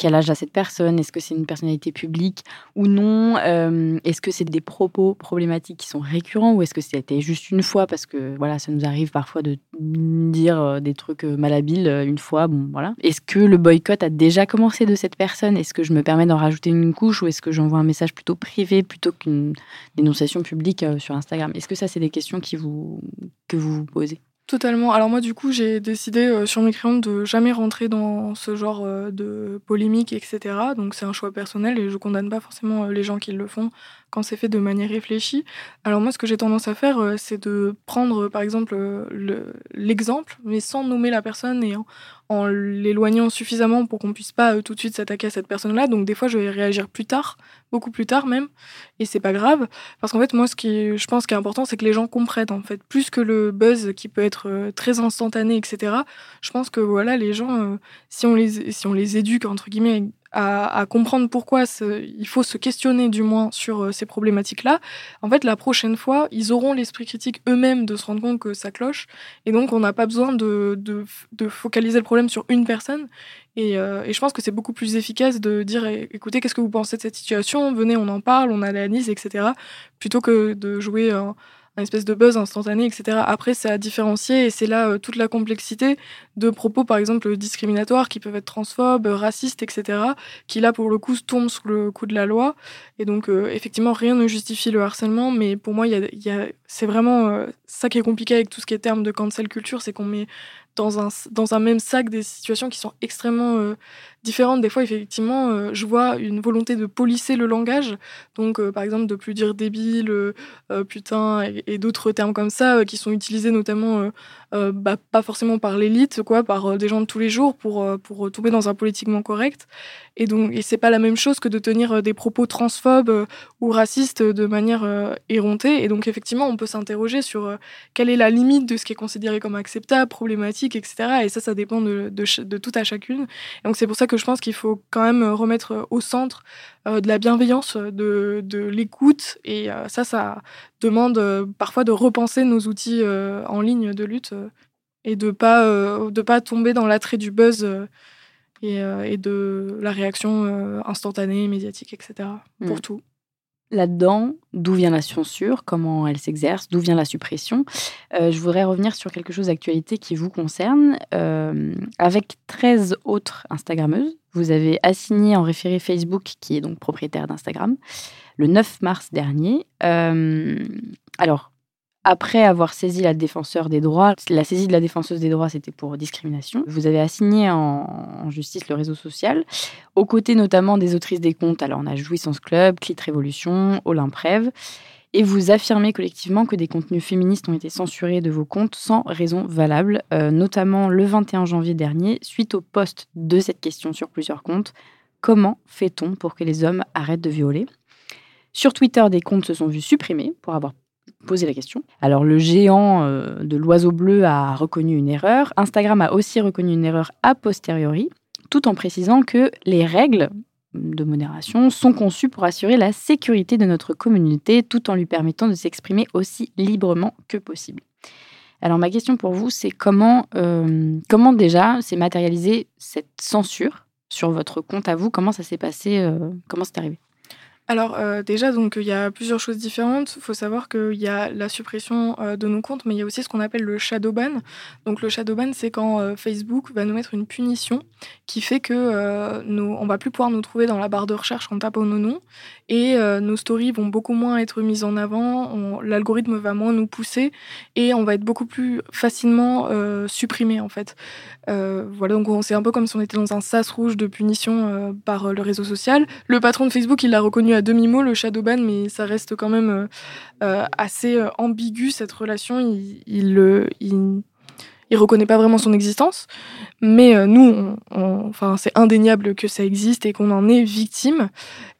[SPEAKER 2] quel âge a cette personne Est-ce que c'est une personnalité publique ou non euh, Est-ce que c'est des propos problématiques qui sont récurrents ou est-ce que c'était juste une fois Parce que voilà, ça nous arrive parfois de dire euh, des trucs euh, malhabiles une fois. Bon, voilà. Est-ce que le boycott a déjà commencé de cette personne? Est-ce que je me permets d'en rajouter une couche ou est-ce que j'envoie un message plutôt privé plutôt qu'une dénonciation publique sur Instagram? Est-ce que ça, c'est des questions qui vous, que vous vous posez?
[SPEAKER 11] Totalement. Alors moi, du coup, j'ai décidé euh, sur mes crayons de jamais rentrer dans ce genre euh, de polémique, etc. Donc c'est un choix personnel et je condamne pas forcément euh, les gens qui le font quand c'est fait de manière réfléchie. Alors moi, ce que j'ai tendance à faire, euh, c'est de prendre, par exemple, l'exemple, mais sans nommer la personne et en, en l'éloignant suffisamment pour qu'on puisse pas tout de suite s'attaquer à cette personne-là. Donc des fois, je vais réagir plus tard, beaucoup plus tard même, et c'est pas grave, parce qu'en fait, moi, ce qui, je pense, qui est important, c'est que les gens comprennent en fait, plus que le buzz qui peut être très instantané, etc. Je pense que voilà, les gens, si on les, si on les éduque entre guillemets à, comprendre pourquoi il faut se questionner du moins sur euh, ces problématiques-là, en fait, la prochaine fois, ils auront l'esprit critique eux-mêmes de se rendre compte que ça cloche. Et donc, on n'a pas besoin de, de, focaliser le problème sur une personne. Et, euh, et je pense que c'est beaucoup plus efficace de dire écoutez, qu'est-ce que vous pensez de cette situation? Venez, on en parle, on analyse, etc. Plutôt que de jouer un espèce de buzz instantané, etc. Après, c'est à différencier et c'est là euh, toute la complexité de propos, par exemple, discriminatoires qui peuvent être transphobes, racistes, etc., qui là, pour le coup, tombent sous le coup de la loi. Et donc, euh, effectivement, rien ne justifie le harcèlement, mais pour moi, y y a, c'est vraiment euh, ça qui est compliqué avec tout ce qui est terme de cancel culture, c'est qu'on met dans un, dans un même sac des situations qui sont extrêmement différentes. Des fois, effectivement, euh, je vois une volonté de polisser le langage. Donc, euh, par exemple, de plus dire débile, putain, et, d'autres termes comme ça, qui sont utilisés notamment, bah, pas forcément par l'élite, quoi, par des gens de tous les jours pour, pour tomber dans un politiquement correct. Et donc, et c'est pas la même chose que de tenir des propos transphobes ou racistes de manière éhontée. Et donc, effectivement, on peut s'interroger sur quelle est la limite de ce qui est considéré comme acceptable, problématique etc. Et ça, ça dépend de, de, tout à chacune. Et donc c'est pour ça que je pense qu'il faut quand même remettre au centre euh, de la bienveillance, de, de l'écoute. Et euh, ça, ça demande euh, parfois de repenser nos outils en ligne de lutte et de pas de pas tomber dans l'attrait du buzz. Et, et, de la réaction instantanée, médiatique, etc. Pour mm. tout
[SPEAKER 2] là-dedans, d'où vient la censure, comment elle s'exerce, d'où vient la suppression. Euh, je voudrais revenir sur quelque chose d'actualité qui vous concerne. Euh, avec 13 autres Instagrammeuses, vous avez assigné en référé Facebook, qui est donc propriétaire d'Instagram, le 9 mars dernier. Euh, alors, après avoir saisi la défenseur des droits, la saisie de la défenseuse des droits, c'était pour discrimination. Vous avez assigné en, justice le réseau social, aux côtés notamment des autrices des comptes. Alors, on a Jouissance Club, Clit Révolution, Olymprève. Et vous affirmez collectivement que des contenus féministes ont été censurés de vos comptes sans raison valable, euh, notamment le 21 janvier dernier, suite au post de cette question sur plusieurs comptes. Comment fait-on pour que les hommes arrêtent de violer? Sur Twitter, des comptes se sont vus supprimés pour avoir poser la question. Alors le géant euh, de l'oiseau bleu a reconnu une erreur. Instagram a aussi reconnu une erreur a posteriori, tout en précisant que les règles de modération sont conçues pour assurer la sécurité de notre communauté tout en lui permettant de s'exprimer aussi librement que possible. Alors ma question pour vous, c'est comment, euh, déjà s'est matérialisée cette censure sur votre compte à vous? Comment ça s'est passé euh, Comment c'est arrivé?
[SPEAKER 11] Alors euh, déjà, donc il y a plusieurs choses différentes. Il faut savoir qu'il y a la suppression euh, de nos comptes, mais il y a aussi ce qu'on appelle le shadow ban. Donc le shadow ban, c'est quand euh, Facebook va nous mettre une punition qui fait que nous, on va plus pouvoir nous trouver dans la barre de recherche en tapant nos noms et nos stories vont beaucoup moins être mises en avant. L'algorithme va moins nous pousser et on va être beaucoup plus facilement supprimé en fait. voilà, donc c'est un peu comme si on était dans un sas rouge de punition par le réseau social. Le patron de Facebook, il l'a reconnu à demi-mot le Shadowban, mais ça reste quand même euh, euh, assez euh, ambigu cette relation. Il, il, il, il, reconnaît pas vraiment son existence, mais nous, enfin, c'est indéniable que ça existe et qu'on en est victime.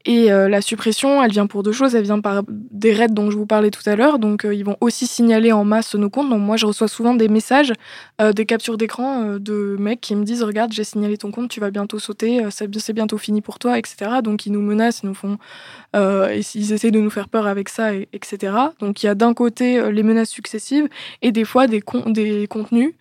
[SPEAKER 11] Et euh, la suppression, elle vient pour deux choses. Elle vient par des raids dont je vous parlais tout à l'heure. Donc, euh, ils vont aussi signaler en masse nos comptes. Donc, moi, je reçois souvent des messages, euh, des captures d'écran de mecs qui me disent Regarde, j'ai signalé ton compte, tu vas bientôt sauter, c'est bientôt fini pour toi, etc. Donc, ils nous menacent, ils nous font. ils essaient de nous faire peur avec ça, etc. Donc, il y a d'un côté les menaces successives et des fois des, des contenus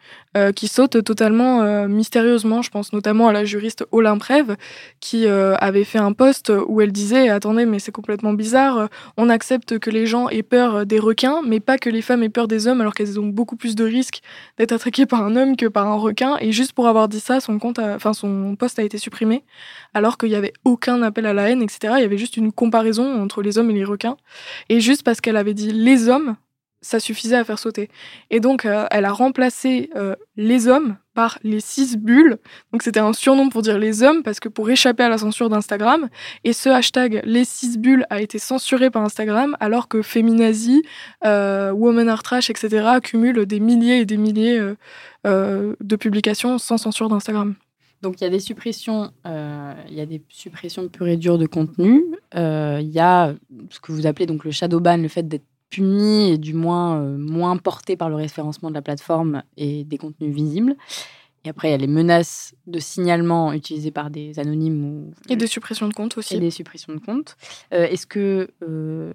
[SPEAKER 11] qui sautent totalement mystérieusement. Je pense notamment à la juriste Olymprève qui avait fait un post où elle disait attendez mais c'est complètement bizarre on accepte que les gens aient peur des requins mais pas que les femmes aient peur des hommes alors qu'elles ont beaucoup plus de risques d'être attaquées par un homme que par un requin et juste pour avoir dit ça son compte enfin son poste a été supprimé alors qu'il n'y avait aucun appel à la haine etc il y avait juste une comparaison entre les hommes et les requins et juste parce qu'elle avait dit les hommes ça suffisait à faire sauter. Et donc, euh, elle a remplacé euh, les hommes par les six bulles. Donc, c'était un surnom pour dire les hommes, parce que pour échapper à la censure d'Instagram. Et ce hashtag les six bulles a été censuré par Instagram, alors que Feminazi, euh, Woman Are Trash, etc. cumulent des milliers et des milliers euh, de publications sans censure d'Instagram.
[SPEAKER 2] Donc il y a des suppressions, il y a des suppressions pures et dures de contenu. Il y a ce que vous appelez donc le shadow ban, le fait d'être puni et du moins euh, moins porté par le référencement de la plateforme et des contenus visibles. Et après, il y a les menaces de signalement utilisées par des anonymes ou
[SPEAKER 11] et des suppressions de comptes aussi.
[SPEAKER 2] Et des suppressions de comptes. Euh, est-ce que, euh,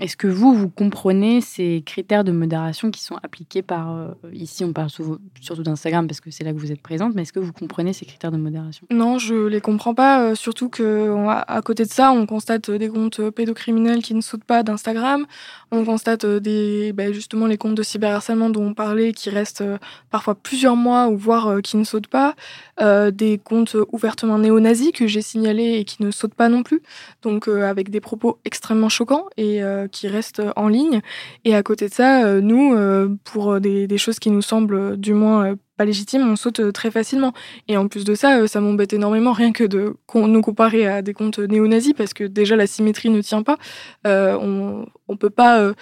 [SPEAKER 2] est-ce que vous, vous comprenez ces critères de modération qui sont appliqués par euh, ici, on parle surtout d'Instagram parce que c'est là que vous êtes présente, mais est-ce que vous comprenez ces critères de modération?
[SPEAKER 11] Non, je les comprends pas. euh, surtout que on a- à côté de ça, on constate des comptes pédocriminels qui ne sautent pas d'Instagram. On constate euh, des, ben, justement les comptes de cyberharcèlement dont on parlait qui restent euh, parfois plusieurs mois ou voire euh, qui ne sautent pas. Euh, des comptes ouvertement néo-nazis que j'ai signalés et qui ne sautent pas non plus. Donc euh, avec des propos extrêmement choquants et euh, qui restent en ligne. Et à côté de ça, nous, pour des, choses qui nous semblent du moins pas légitimes, on saute euh, très facilement. Et en plus de ça, euh, ça m'embête énormément rien que de nous comparer à des comptes néo-nazis parce que déjà la symétrie ne tient pas. Euh, on on peut pas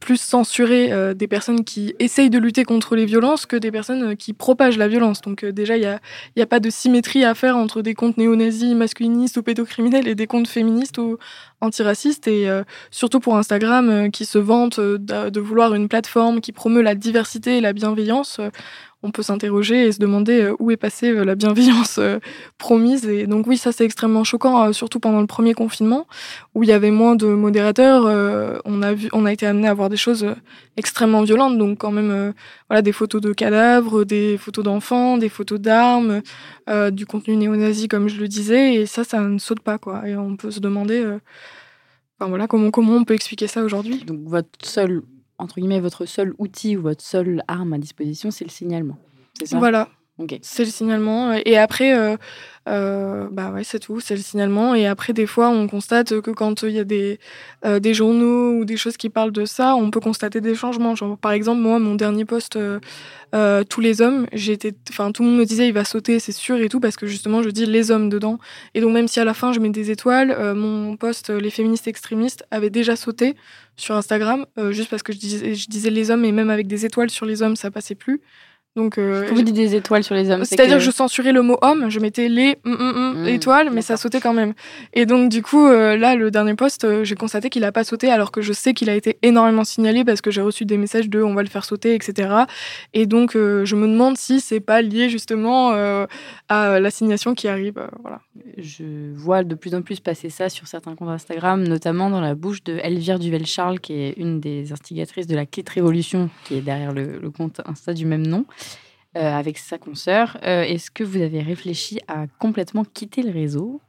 [SPEAKER 11] plus censurer des personnes qui essayent de lutter contre les violences que des personnes qui propagent la violence. Donc déjà, il y a, a pas de symétrie à faire entre des comptes néo-nazis, masculinistes ou pédocriminels et des comptes féministes ou antiracistes. Et surtout pour Instagram, qui se vante de, vouloir une plateforme qui promeut la diversité et la bienveillance, on peut s'interroger et se demander euh, où est passée euh, la bienveillance euh, promise. Et donc oui, ça c'est extrêmement choquant, surtout pendant le premier confinement, où il y avait moins de modérateurs. on a vu, on a été amené à voir des choses extrêmement violentes. Donc quand même, voilà, des photos de cadavres, des photos d'enfants, des photos d'armes, du contenu néo-nazi comme je le disais. Et ça, ça ne saute pas quoi. Et on peut se demander, voilà, comment comment on peut expliquer ça aujourd'hui.
[SPEAKER 2] Donc votre seul, entre guillemets, votre seul outil ou votre seule arme à disposition, c'est le signalement. C'est ça?
[SPEAKER 11] Voilà.
[SPEAKER 2] Ok.
[SPEAKER 11] C'est le signalement. Et après, euh, euh, bah ouais, c'est tout, c'est le signalement. Et après, des fois, on constate que quand il y a des, euh, des journaux ou des choses qui parlent de ça, on peut constater des changements. Genre, par exemple, moi, mon dernier post, euh, euh, tous les hommes, j'étais, enfin, tout le monde me disait il va sauter, c'est sûr et tout, parce que justement, je dis les hommes dedans. Et donc, même si à la fin je mets des étoiles, euh, mon post, euh, les féministes extrémistes, avait déjà sauté sur Instagram, euh, juste parce que je disais, je disais les hommes et même avec des étoiles sur les hommes, ça passait plus. Donc, euh,
[SPEAKER 2] Quand vous dites des étoiles sur les hommes, c'est
[SPEAKER 11] c'est-à-dire que...
[SPEAKER 2] que
[SPEAKER 11] je censurais le mot homme, je mettais les mm, mm, mm, étoiles, mais ça sautait quand même. Et donc du coup, euh, là, le dernier post, euh, j'ai constaté qu'il a pas sauté, alors que je sais qu'il a été énormément signalé parce que j'ai reçu des messages de on va le faire sauter, etc. Et donc euh, je me demande si c'est pas lié justement euh, à l'assignation qui arrive. euh, voilà.
[SPEAKER 2] je vois de plus en plus passer ça sur certains comptes Instagram, notamment dans la bouche de Elvire Duvel-Charles, qui est une des instigatrices de la Clit Révolution, qui est derrière le, le compte Insta du même nom, avec sa consoeur. Euh, Est-ce que vous avez réfléchi à complètement quitter le réseau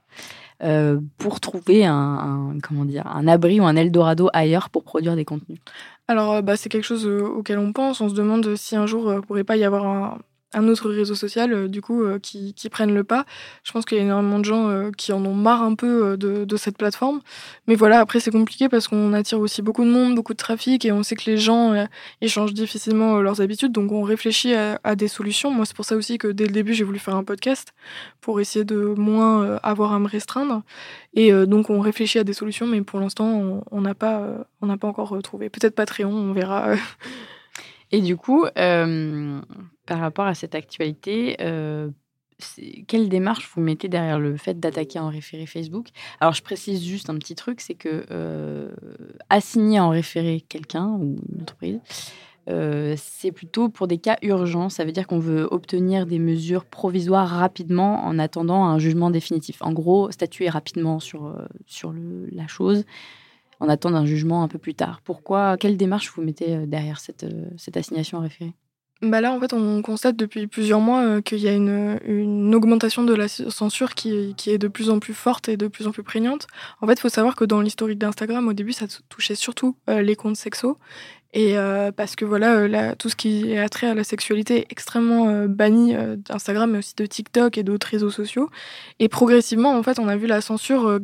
[SPEAKER 2] euh, pour trouver un, comment dire, un abri ou un Eldorado ailleurs pour produire des contenus?
[SPEAKER 11] Alors, euh, bah, c'est quelque chose euh, auquel on pense. On se demande si un jour euh, pourrait pas y avoir un, un autre réseau social, euh, du coup, euh, qui, qui prenne le pas. Je pense qu'il y a énormément de gens euh, qui en ont marre un peu de, de cette plateforme. Mais voilà, après, c'est compliqué parce qu'on attire aussi beaucoup de monde, beaucoup de trafic, et on sait que les gens échangent difficilement leurs habitudes, donc on réfléchit à, à des solutions. Moi, c'est pour ça aussi que dès le début, j'ai voulu faire un podcast pour essayer de moins avoir à me restreindre. Et donc, on réfléchit à des solutions, mais pour l'instant, on- n'a pas, on pas encore trouvé. Peut-être Patreon, on verra. (laughs)
[SPEAKER 2] Et du coup, par rapport à cette actualité, euh, quelle démarche vous mettez derrière le fait d'attaquer en référé Facebook? Alors, je précise juste un petit truc, c'est que euh, assigner en référé quelqu'un ou une entreprise, euh, c'est plutôt pour des cas urgents. Ça veut dire qu'on veut obtenir des mesures provisoires rapidement en attendant un jugement définitif. En gros, statuer rapidement sur, sur la chose en attendant un jugement un peu plus tard. Pourquoi Quelle démarche vous mettez derrière cette, cette assignation en référé?
[SPEAKER 11] Bah là, en fait, on constate depuis plusieurs mois euh, qu'il y a une, augmentation de la censure qui, qui est de plus en plus forte et de plus en plus prégnante. En fait, il faut savoir que dans l'historique d'Instagram, au début, ça touchait surtout euh, les comptes sexos. Et euh, parce que voilà, euh, tout ce qui est attrait à la sexualité est extrêmement euh, banni euh, d'Instagram, mais aussi de TikTok et d'autres réseaux sociaux. Et progressivement, en fait, on a vu la censure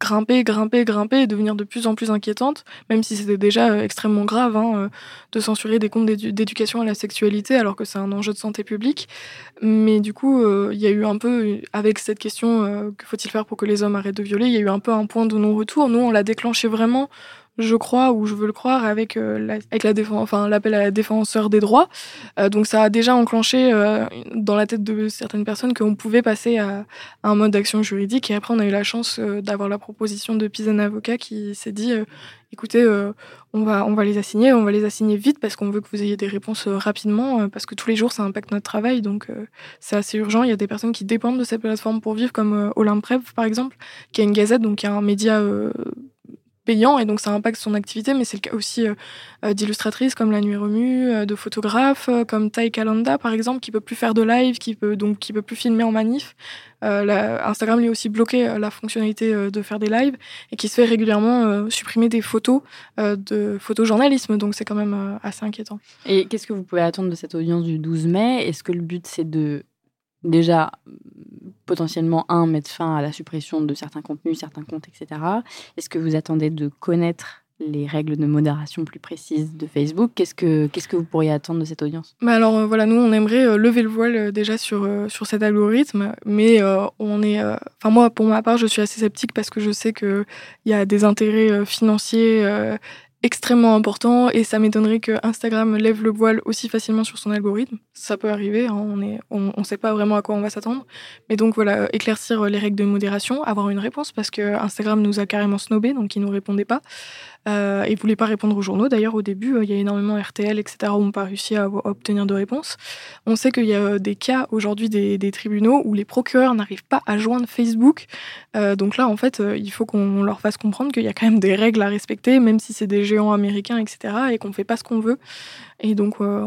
[SPEAKER 11] grimper, grimper, grimper et devenir de plus en plus inquiétante, même si c'était déjà extrêmement grave hein, de censurer des comptes d'édu- d'éducation à la sexualité alors que c'est un enjeu de santé publique. Mais du coup, il y a eu un peu, avec cette question, que faut-il faire pour que les hommes arrêtent de violer, il y a eu un peu un point de non-retour. Nous, on l'a déclenché vraiment je crois, ou je veux le croire, avec, euh, avec la enfin, l'appel à la défenseur des droits. Euh, donc ça a déjà enclenché euh, dans la tête de certaines personnes qu'on pouvait passer à, à un mode d'action juridique. Et après, on a eu la chance euh, d'avoir la proposition de Pisan Avocat qui s'est dit, euh, écoutez, euh, on, va, on va les assigner, on va les assigner vite parce qu'on veut que vous ayez des réponses rapidement, parce que tous les jours, ça impacte notre travail. Donc c'est assez urgent. Il y a des personnes qui dépendent de cette plateforme pour vivre, comme Olymprev, par exemple, qui a une gazette, donc qui a un média... et donc ça impacte son activité, mais c'est le cas aussi euh, euh, d'illustratrices comme La Nuit Remue, euh, de photographes comme Tai Kalanda par exemple, qui peut plus faire de live, qui peut donc qui peut plus filmer en manif. Instagram lui a aussi bloqué la fonctionnalité de faire des lives et qui se fait régulièrement supprimer des photos de photojournalisme, donc c'est quand même assez inquiétant.
[SPEAKER 2] Et qu'est-ce que vous pouvez attendre de cette audience du 12 mai? Est-ce que le but c'est de déjà potentiellement un mettre fin à la suppression de certains contenus, certains comptes, etc. Est-ce que vous attendez de connaître les règles de modération plus précises de Facebook? Qu'est-ce que qu'est-ce que vous pourriez attendre de cette audience?
[SPEAKER 11] Mais alors euh, voilà, nous on aimerait euh, lever le voile euh, déjà sur sur cet algorithme, mais on est, enfin moi pour ma part je suis assez sceptique parce que je sais que il y a des intérêts financiers extrêmement importants et ça m'étonnerait que Instagram lève le voile aussi facilement sur son algorithme. Ça peut arriver, hein, on est, on, sait pas vraiment à quoi on va s'attendre, mais donc voilà, euh, éclaircir euh, les règles de modération, avoir une réponse parce que Instagram nous a carrément snobé, donc ils nous répondaient pas. Euh, et voulait pas répondre aux journaux. D'ailleurs, au début, euh, il y a énormément RTL, etc., où on n'a pas réussi à, obtenir de réponse. On sait qu'il y a euh, des cas aujourd'hui des, tribunaux où les procureurs n'arrivent pas à joindre Facebook. Donc là, en fait, il faut qu'on leur fasse comprendre qu'il y a quand même des règles à respecter, même si c'est des géants américains, etc., et qu'on fait pas ce qu'on veut. Et donc, euh,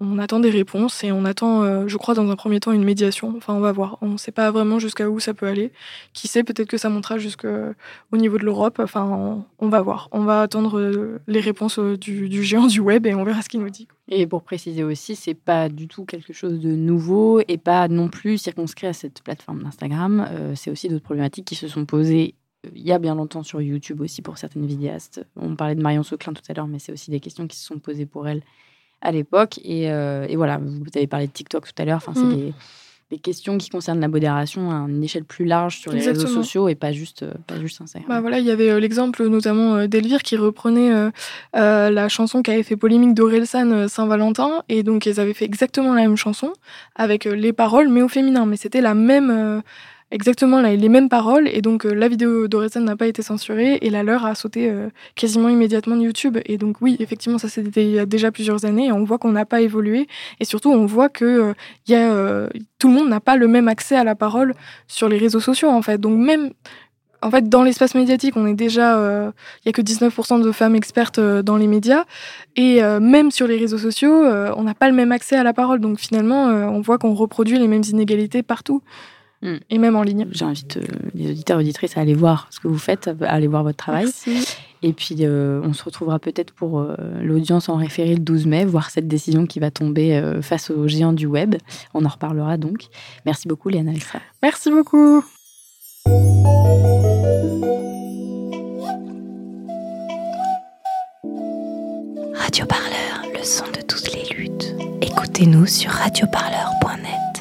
[SPEAKER 11] on, attend des réponses et on attend, euh, je crois, dans un premier temps, une médiation. Enfin, on va voir. On ne sait pas vraiment jusqu'à où ça peut aller. Qui sait, peut-être que ça montera jusqu'au niveau de l'Europe. Enfin, on, va voir. On va attendre euh, les réponses du, géant du web et on verra ce qu'il nous dit.
[SPEAKER 2] Et pour préciser aussi, c'est pas du tout quelque chose de nouveau et pas non plus circonscrit à cette plateforme d'Instagram. C'est aussi d'autres problématiques qui se sont posées il y a bien longtemps sur YouTube aussi pour certaines vidéastes. On parlait de Marion Seclin tout à l'heure, mais c'est aussi des questions qui se sont posées pour elle à l'époque. Et, euh, et voilà, vous avez parlé de TikTok tout à l'heure. Enfin, c'est
[SPEAKER 11] Mm.
[SPEAKER 2] des, des questions qui concernent la modération à une échelle plus large sur les réseaux sociaux et pas juste, euh, pas juste Instagram.
[SPEAKER 11] Bah voilà, il y avait euh, l'exemple notamment d'Elvire qui reprenait la chanson qui avait fait polémique d'Orelsan Saint-Valentin et donc ils avaient fait exactement la même chanson avec les paroles mais au féminin mais c'était la même exactement les mêmes paroles et donc euh, la vidéo d'Orelsan n'a pas été censurée et la leur a sauté euh, quasiment immédiatement de YouTube. Et donc oui effectivement ça c'était il y a déjà plusieurs années et on voit qu'on n'a pas évolué. Et surtout on voit que euh, y a euh, tout le monde n'a pas le même accès à la parole sur les réseaux sociaux en fait. Donc même en fait, dans l'espace médiatique, on est déjà, euh, il y a que 19% de femmes expertes euh, dans les médias, et euh, même sur les réseaux sociaux, euh, on n'a pas le même accès à la parole. Donc finalement, euh, on voit qu'on reproduit les mêmes inégalités partout,
[SPEAKER 2] Mm.
[SPEAKER 11] et même en ligne.
[SPEAKER 2] J'invite euh, les auditeurs et auditrices à aller voir ce que vous faites, à aller voir votre travail.
[SPEAKER 11] Merci.
[SPEAKER 2] Et puis, euh, on se retrouvera peut-être pour euh, l'audience en référé le 12 mai, voir cette décision qui va tomber euh, face aux géants du web. On en reparlera donc. Merci beaucoup, Léana Alstra.
[SPEAKER 11] Merci beaucoup.
[SPEAKER 1] Radio Parleur, le son de toutes les luttes. Écoutez-nous sur radioparleur.net.